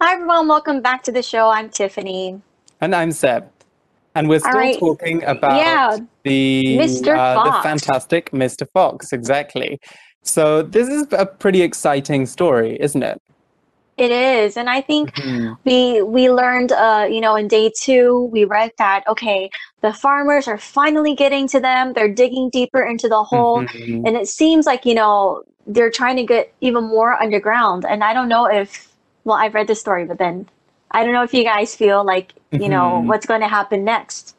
Hi, everyone. Welcome back to the show. I'm Tiffany. And I'm Seb. And we're still right. talking about Yeah, the Mr. uh, the fantastic Mr. Fox, exactly. So this is a pretty exciting story, isn't it? it is. And I think Mhm. we we learned uh, you know, in day two, we read that okay, the farmers are finally getting to them. They're digging deeper into the hole. Mhm. And it seems like, you know, they're trying to get even more underground. And I don't know if well, I've read the story, but then I don't know if you guys feel like, you know, Mhm. what's going to happen next.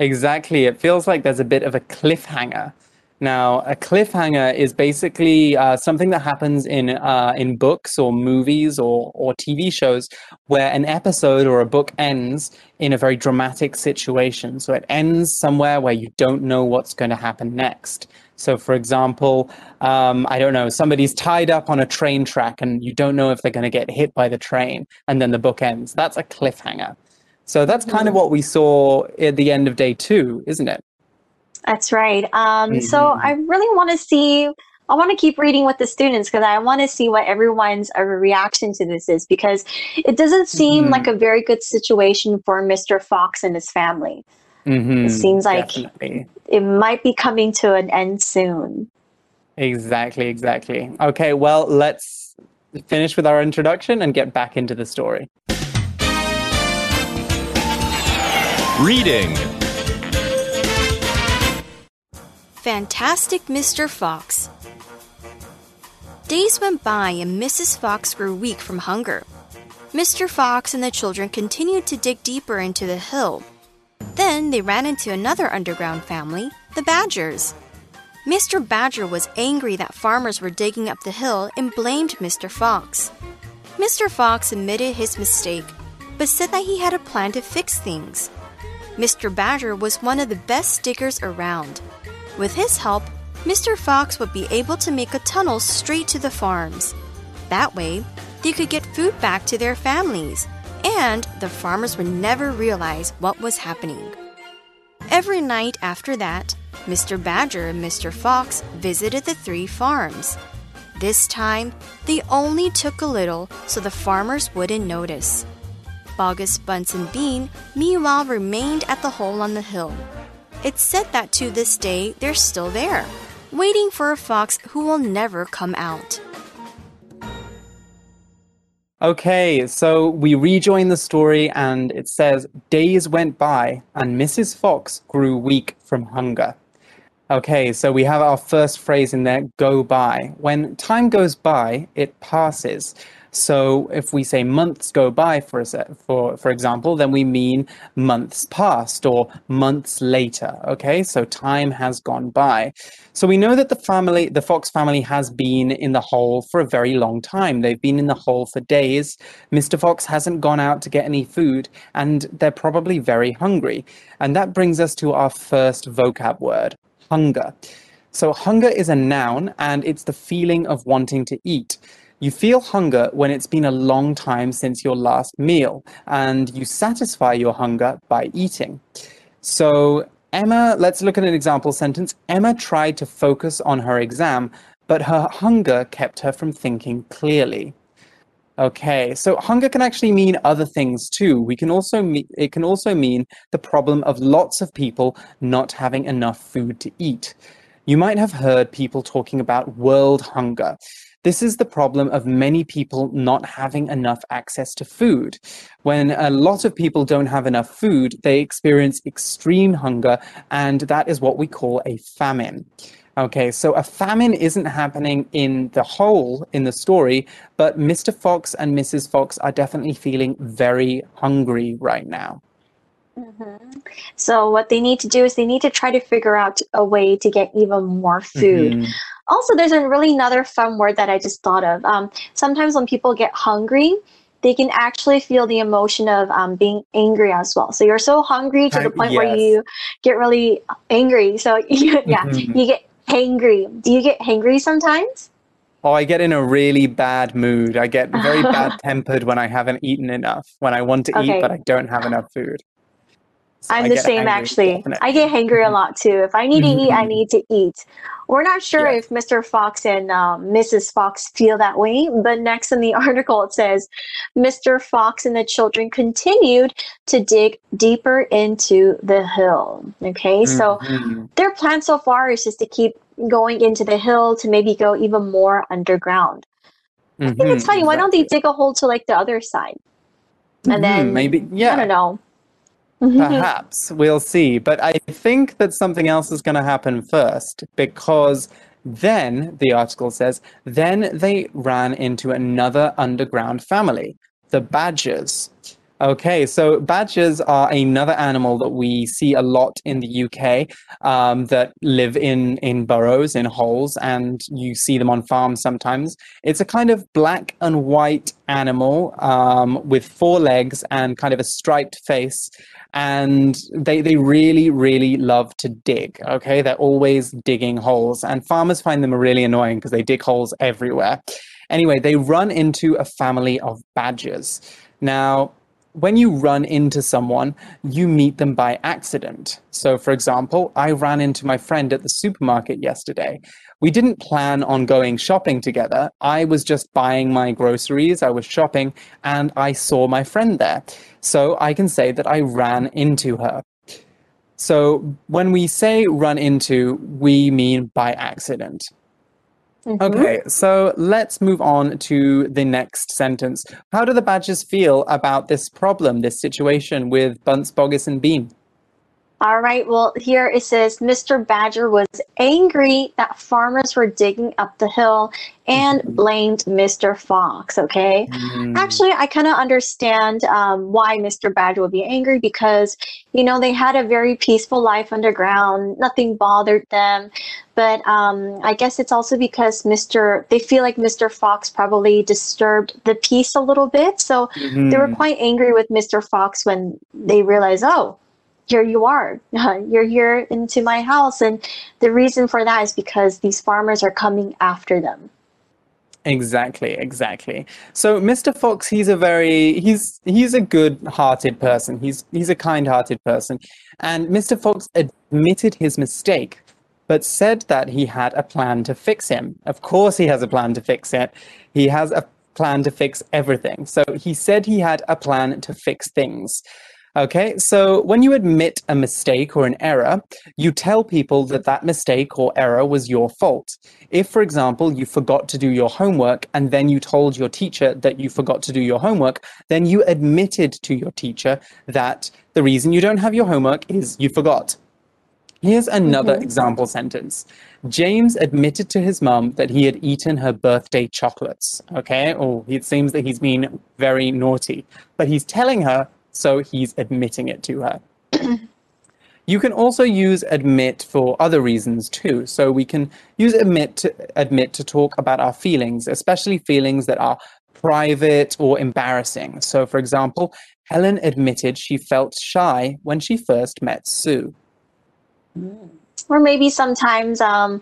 Exactly. It feels like there's a bit of a cliffhanger. Now, a cliffhanger is basically uh, something that happens in uh, in books or movies or or TV shows where an episode or a book ends in a very dramatic situation. So it ends somewhere where you don't know what's going to happen next. So, for example, um, I don't know, somebody's tied up on a train track and you don't know if they're going to get hit by the train, and then the book ends. That's a cliffhanger. So that's kind of what we saw at the end of day two, isn't it? That's right. Um, so Mhm. I really want to see, I want to keep reading with the students because I want to see what everyone's uh, reaction to this is because it doesn't seem Mhm. like a very good situation for Mr. Fox and his family. Hmm It seems like definitely. it might be coming to an end soon. Exactly, exactly. Okay, well, let's finish with our introduction and get back into the story. Reading. Fantastic Mr. Fox. Days went by and Mrs. Fox grew weak from hunger. Mr. Fox and the children continued to dig deeper into the hill. Then they ran into another underground family, the Badgers. Mr. Badger was angry that farmers were digging up the hill and blamed Mr. Fox. Mr. Fox admitted his mistake, but said that he had a plan to fix things. Mr. Badger was one of the best diggers around. With his help, Mr. Fox would be able to make a tunnel straight to the farms. That way, they could get food back to their families, and the farmers would never realize what was happening. Every night after that, Mr. Badger and Mr. Fox visited the three farms. This time, they only took a little so the farmers wouldn't notice. Boggis, Bunce, and Bean, meanwhile, remained at the hole on the hill. It's said that to this day they're still there, waiting for a fox who will never come out. Okay, so we rejoin the story and it says days went by and Mrs. Fox grew weak from hunger. Okay, so we have our first phrase in there go by. When time goes by, it passes. So if we say months go by for a se- for for example, then we mean months past or months later, okay? So time has gone by. So we know that the family, the Fox family has been in the hole for a very long time. They've been in the hole for days. Mr. Fox hasn't gone out to get any food and they're probably very hungry. And that brings us to our first vocab word, hunger. So hunger is a noun and it's the feeling of wanting to eat. You feel hunger when it's been a long time since your last meal and you satisfy your hunger by eating. So, Emma, let's look at an example sentence. Emma tried to focus on her exam, but her hunger kept her from thinking clearly. Okay, so hunger can actually mean other things too. We can also me- it can also mean the problem of lots of people not having enough food to eat. You might have heard people talking about world hunger. This is the problem of many people not having enough access to food. When a lot of people don't have enough food, they experience extreme hunger, and that is what we call a famine. Okay, so a famine isn't happening in the whole in the story, but Mr. Fox and Mrs. Fox are definitely feeling very hungry right now. Mhm. So what they need to do is they need to try to figure out a way to get even more food. Mhm. Also, there's a really another fun word that I just thought of. Um, sometimes when people get hungry, they can actually feel the emotion of um, being angry as well. So you're so hungry to the point where you get really angry. So you, yeah, Mhm. you get hangry. Do you get hangry sometimes? Oh, I get in a really bad mood. I get very bad tempered when I haven't eaten enough, when I want to eat, but I don't have enough food. So I'm I the same actually. definitely. I get hangry a lot too. If I need to eat, I Mhm. need to eat. We're not sure Yeah. if Mr. Fox and um, Mrs. Fox feel that way, but next in the article it says Mr. Fox and the children continued to dig deeper into the hill. Okay, so Mhm. their plan so far is just to keep going into the hill to maybe go even more underground. I think it's Mhm, funny. Why don't they dig a hole to like the other side? And Mhm, then maybe yeah. I don't know. Mm-hmm. Perhaps we'll see. But I think that something else is going to happen first because then, the article says, then they ran into another underground family, the badgers. Okay, so badgers are another animal that we see a lot in the UK um, that live in, in burrows, in holes, and you see them on farms sometimes. It's a kind of black and white animal um, with four legs and kind of a striped face and they they really really love to dig okay? They're always digging holes and farmers find them really annoying because they dig holes everywhere. Anyway they run into a family of badgers. Now when you run into someone, you meet them by accident. So, for example, I ran into my friend at the supermarket yesterday. We didn't plan on going shopping together. I was just buying my groceries, I was shopping, and I saw my friend there. So, I can say that I ran into her. So, when we say run into, we mean by accident. Mhm. Okay, so let's move on to the next sentence. How do the badgers feel about this problem, this situation with Bunce, Boggis, and Bean? All right. Well, here it says Mr. Badger was angry that farmers were digging up the hill and Mhm. blamed Mr. Fox. Okay. Hmm, Actually, I kind of understand um, why Mr. Badger would be angry because, you know, they had a very peaceful life underground. Nothing bothered them. But um, I guess it's also because Mr. They feel like Mr. Fox probably disturbed the peace a little bit. So they were mhm. quite angry with Mr. Fox when they realized, oh, here you are. You're here into my house. And the reason for that is because these farmers are coming after them. Exactly, exactly. So Mr. Fox, he's a very he's he's a good-hearted person. He's he's a kind-hearted person. And Mr. Fox admitted his mistake, but said that he had a plan to fix him. Of course he has a plan to fix it. He has a plan to fix everything. So he said he had a plan to fix things. Okay, so when you admit a mistake or an error, you tell people that that mistake or error was your fault. If, for example, you forgot to do your homework and then you told your teacher that you forgot to do your homework, then you admitted to your teacher that the reason you don't have your homework is you forgot. Here's another Mhm. example sentence. James admitted to his mum that he had eaten her birthday chocolates. Okay, or it seems that he's been very naughty, but he's telling her, so he's admitting it to her. You can also use admit for other reasons too. So we can use admit to admit to talk about our feelings, especially feelings that are private or embarrassing. So for example, Helen admitted she felt shy when she first met Sue. Or maybe sometimes um,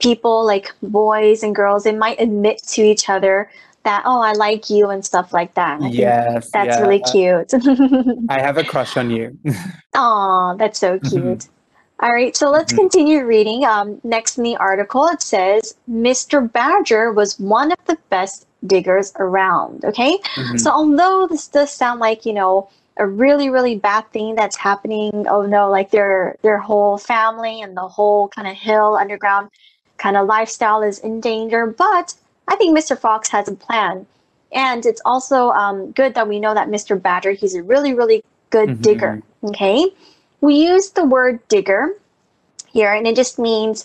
people, like boys and girls, they might admit to each other that, oh, I like you and stuff like that. I Yes, That's yeah. really cute. I have a crush on you. oh that's so Mhm. cute. All right, so let's Mhm. continue reading. Um, next in the article, it says Mr. Badger was one of the best diggers around. Okay, Mhm. so although this does sound like you know a really really bad thing that's happening, oh no, like their their whole family and the whole kind of hill underground kind of lifestyle is in danger, but I think Mr. Fox has a plan. And it's also um, good that we know that Mr. Badger, he's a really, really good Mhm. digger. Okay. We use the word digger here, and it just means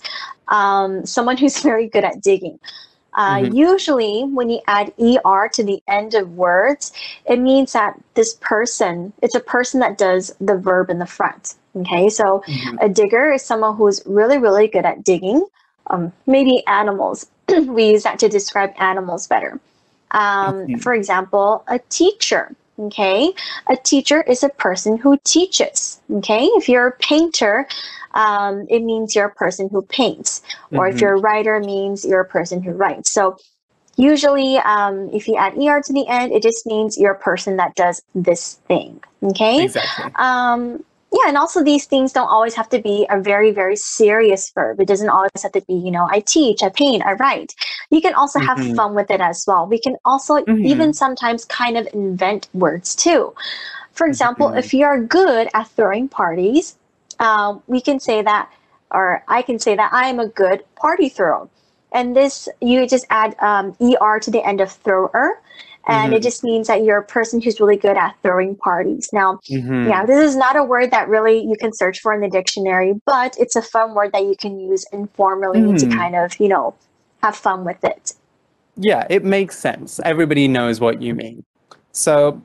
um, someone who's very good at digging. Uh, Mhm. Usually, when you add er to the end of words, it means that this person, it's a person that does the verb in the front. Okay, so Mhm. a digger is someone who's really, really good at digging. Um, maybe animals. we use that to describe animals better. Um, Mhm. For example, a teacher. Okay, a teacher is a person who teaches. Okay, if you're a painter, um, it means you're a person who paints, or if Mhm. you're a writer, it means you're a person who writes. So usually, um, if you add er to the end, it just means you're a person that does this thing. Okay. Exactly. Um, yeah, and also these things don't always have to be a very, very serious verb. It doesn't always have to be, you know, I teach, I paint, I write. You can also have Mhm. fun with it as well. We can also Mhm. even sometimes kind of invent words too. For example, Mhm. if you are good at throwing parties, um, we can say that, or I can say that I am a good party thrower. And this, you just add um, er to the end of thrower, and it Mhm. just means that you're a person who's really good at throwing parties. Now, Mhm. yeah, this is not a word that really you can search for in the dictionary, but it's a fun word that you can use informally to Mm. kind of, you know, have fun with it. Yeah, it makes sense. Everybody knows what you mean. So,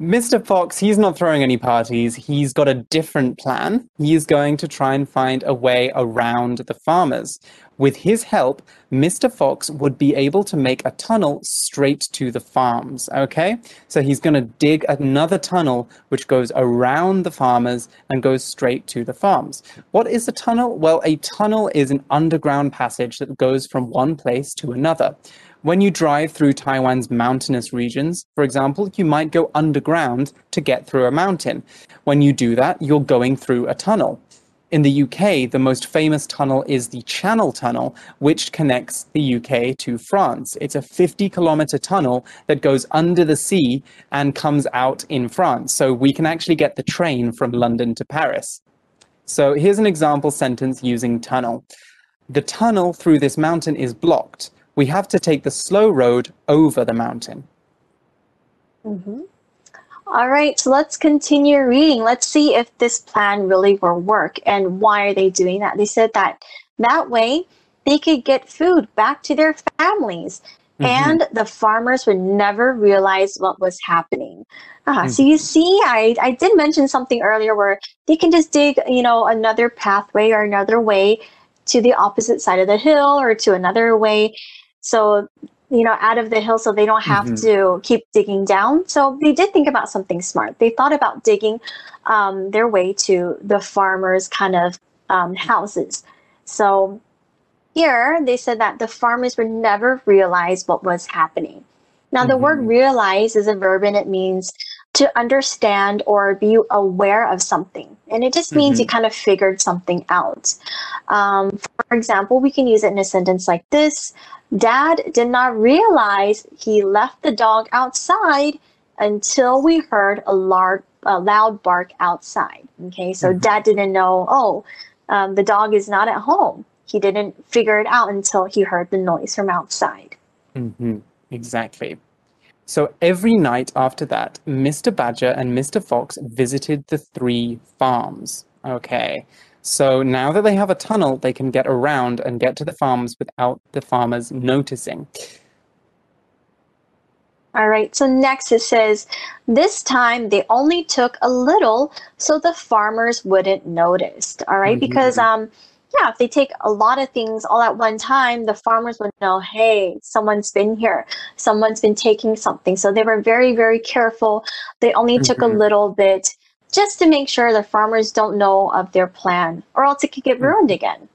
Mr. Fox, he's not throwing any parties. He's got a different plan. He's going to try and find a way around the farmers. With his help, Mr. Fox would be able to make a tunnel straight to the farms. Okay? So he's going to dig another tunnel which goes around the farmers and goes straight to the farms. What is a tunnel? Well, a tunnel is an underground passage that goes from one place to another. When you drive through Taiwan's mountainous regions, for example, you might go underground to get through a mountain. When you do that, you're going through a tunnel. In the UK, the most famous tunnel is the Channel Tunnel, which connects the UK to France. It's a 50 kilometer tunnel that goes under the sea and comes out in France. So we can actually get the train from London to Paris. So here's an example sentence using tunnel. The tunnel through this mountain is blocked. We have to take the slow road over the mountain. Mhm. All right, so let's continue reading. Let's see if this plan really will work and why are they doing that? They said that that way they could get food back to their families Mhm. and the farmers would never realize what was happening. Ah, so you see, I, I did mention something earlier where they can just dig, you know, another pathway or another way to the opposite side of the hill or to another way. So, you know, out of the hill so they don't have Mhm. to keep digging down. So they did think about something smart. They thought about digging um, their way to the farmers' kind of um, houses. So here they said that the farmers would never realize what was happening. Now, the word Mhm. realize is a verb and it means to understand or be aware of something. And it just means you kind of figured something out. Um, for example, we can use it in a sentence like this Dad did not realize he left the dog outside until we heard a, lar- a loud bark outside. Okay, so Mhm. dad didn't know, oh, um, the dog is not at home. He didn't figure it out until he heard the noise from outside. hmm Exactly. So every night after that, Mr. Badger and Mr. Fox visited the three farms. Okay. So now that they have a tunnel, they can get around and get to the farms without the farmers noticing. All right, so next it says, this time they only took a little so the farmers wouldn't notice. All right, because Mhm. um, yeah, if they take a lot of things all at one time, the farmers would know, hey, someone's been here, someone's been taking something. So they were very, very careful. They only took a Mhm. little bit just to make sure the farmers don't know of their plan, or else it could get ruined again.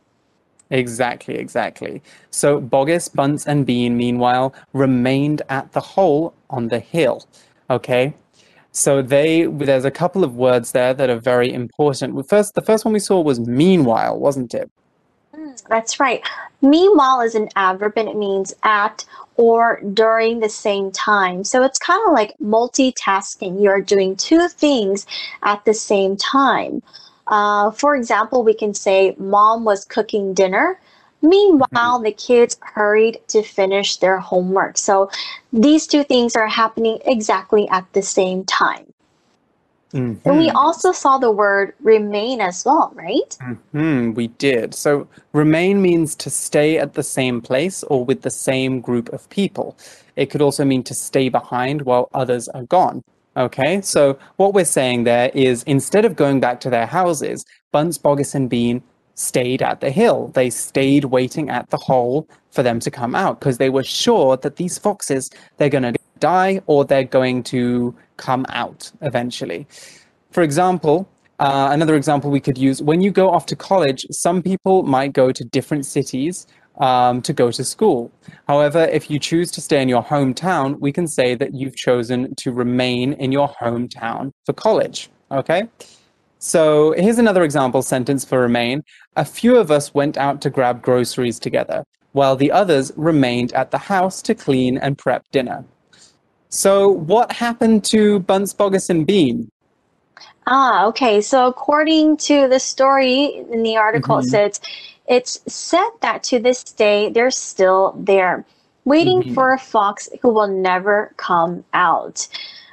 Exactly, exactly. So Boggis, Bunce, and Bean, meanwhile, remained at the hole on the hill. Okay. So they there's a couple of words there that are very important. First, the first one we saw was meanwhile, wasn't it? That's right. Meanwhile is an adverb and it means at or during the same time. So it's kind of like multitasking. You're doing two things at the same time. Uh, for example, we can say, Mom was cooking dinner. Meanwhile, the kids hurried to finish their homework. So these two things are happening exactly at the same time. And we also saw the word remain as well, right? Hmm, we did. So remain means to stay at the same place or with the same group of people. It could also mean to stay behind while others are gone. Okay, so what we're saying there is instead of going back to their houses, Bunce, Boggis, and Bean stayed at the hill. They stayed waiting at the hole for them to come out because they were sure that these foxes, they're going to die or they're going to come out eventually. For example, uh, another example we could use when you go off to college, some people might go to different cities um, to go to school. However, if you choose to stay in your hometown, we can say that you've chosen to remain in your hometown for college. Okay? So here's another example sentence for remain. A few of us went out to grab groceries together, while the others remained at the house to clean and prep dinner. So what happened to Bunce, Boggis, and Bean? Ah, okay. So according to the story in the article, Mhm. it says it's said that to this day they're still there, waiting Mhm. for a fox who will never come out.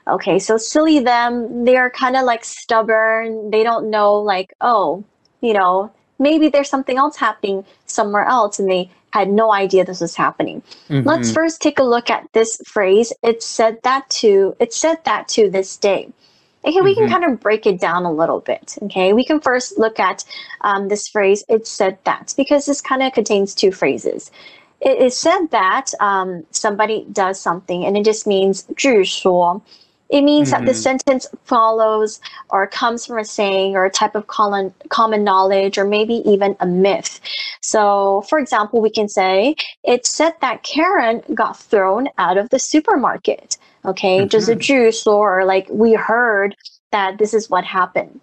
Okay, so silly them. They're kind of like stubborn. They don't know, like, oh, you know, maybe there's something else happening somewhere else, and they had no idea this was happening. Let's Mhm. first take a look at this phrase. It said that to it said that to this day. Okay, we can Mhm. kind of break it down a little bit. Okay, we can first look at um, this phrase. It said that because this kind of contains two phrases. It is said that um, somebody does something, and it just means 据说. It means that the Mhm. sentence follows or comes from a saying or a type of common common knowledge or maybe even a myth. So, for example, we can say it said that Karen got thrown out of the supermarket. Okay, just a 据说 or like we heard that this is what happened.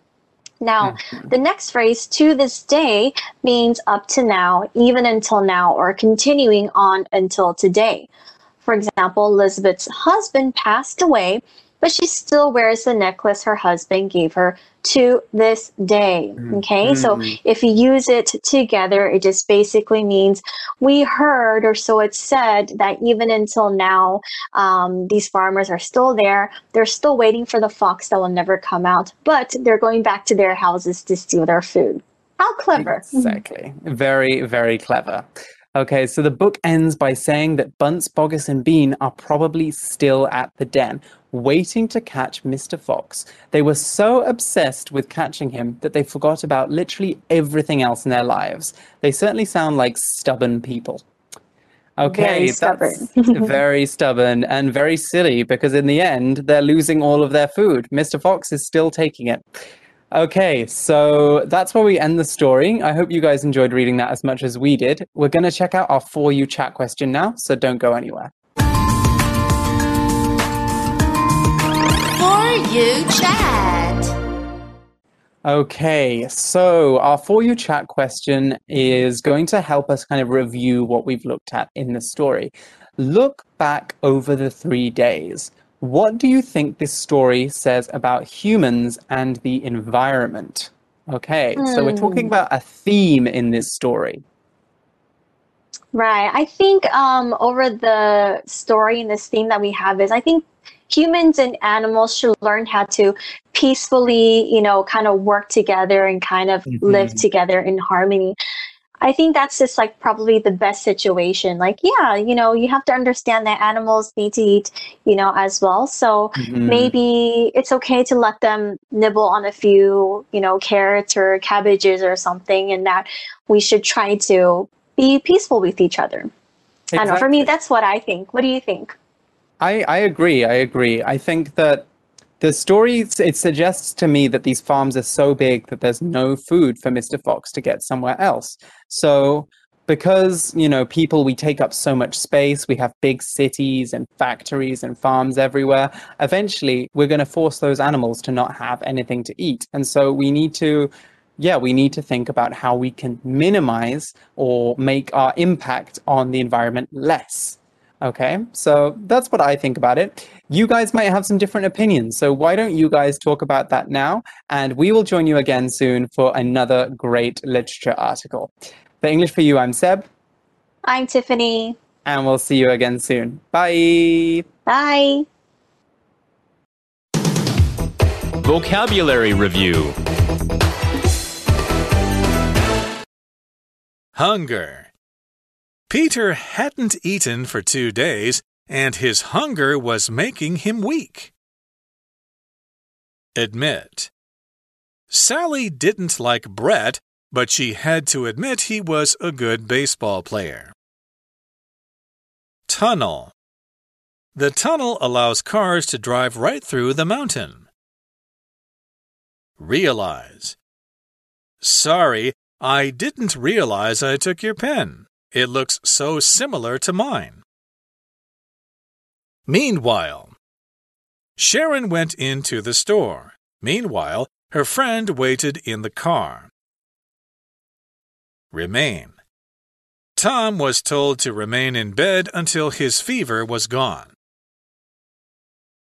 Now, the next phrase, to this day, means up to now, even until now, or continuing on until today. For example, Elizabeth's husband passed away, but she still wears the necklace her husband gave her to this day. Okay, so Mhm. if you use it together, it just basically means we heard, or so it's said, that even until now, um, these farmers are still there. They're still waiting for the fox that will never come out, but they're going back to their houses to steal their food. How clever. Exactly. Very, very clever. Okay, so the book ends by saying that Bunce, Boggis, and Bean are probably still at the den, waiting to catch Mr. Fox. They were so obsessed with catching him that they forgot about literally everything else in their lives. They certainly sound like stubborn people. Okay, Very that's stubborn. very stubborn and very silly because in the end, they're losing all of their food. Mr. Fox is still taking it. Okay, so that's where we end the story. I hope you guys enjoyed reading that as much as we did. We're going to check out our For You chat question now, so don't go anywhere. For you chat. Okay, so our For You chat question is going to help us kind of review what we've looked at in the story. Look back over the three days. What do you think this story says about humans and the environment? Okay, so we're talking Hmm. about a theme in this story. Right. I think um, over the story and this theme that we have is I think humans and animals should learn how to peacefully, you know, kind of work together and kind of live Mhm. together in harmony. I think that's just like probably the best situation. Like, yeah, you know, you have to understand that animals need to eat, you know, as well. So Mhm. maybe it's okay to let them nibble on a few, you know, carrots or cabbages or something, and that we should try to be peaceful with each other. I don't know. For me, that's what I think. What do you think? I, I agree. I agree. I think that the story it suggests to me that these farms are so big that there's no food for Mr. Fox to get somewhere else. So because you know people we take up so much space we have big cities and factories and farms everywhere eventually we're going to force those animals to not have anything to eat and so we need to yeah we need to think about how we can minimize or make our impact on the environment less Okay, so that's what I think about it. You guys might have some different opinions, so why don't you guys talk about that now? And we will join you again soon for another great literature article. For English for You, I'm Seb, I'm Tiffany. and we'll see you again soon. Bye! Bye. Vocabulary Review Hunger. Peter hadn't eaten for two days, and his hunger was making him weak. Admit. Sally didn't like Brett, but she had to admit he was a good baseball player. Tunnel. The tunnel allows cars to drive right through the mountain. Realize. Sorry, I didn't realize I took your pen. It looks so similar to mine. Meanwhile, Sharon went into the store. Meanwhile, Her friend waited in the car. Remain. Tom was told to remain in bed until his fever was gone.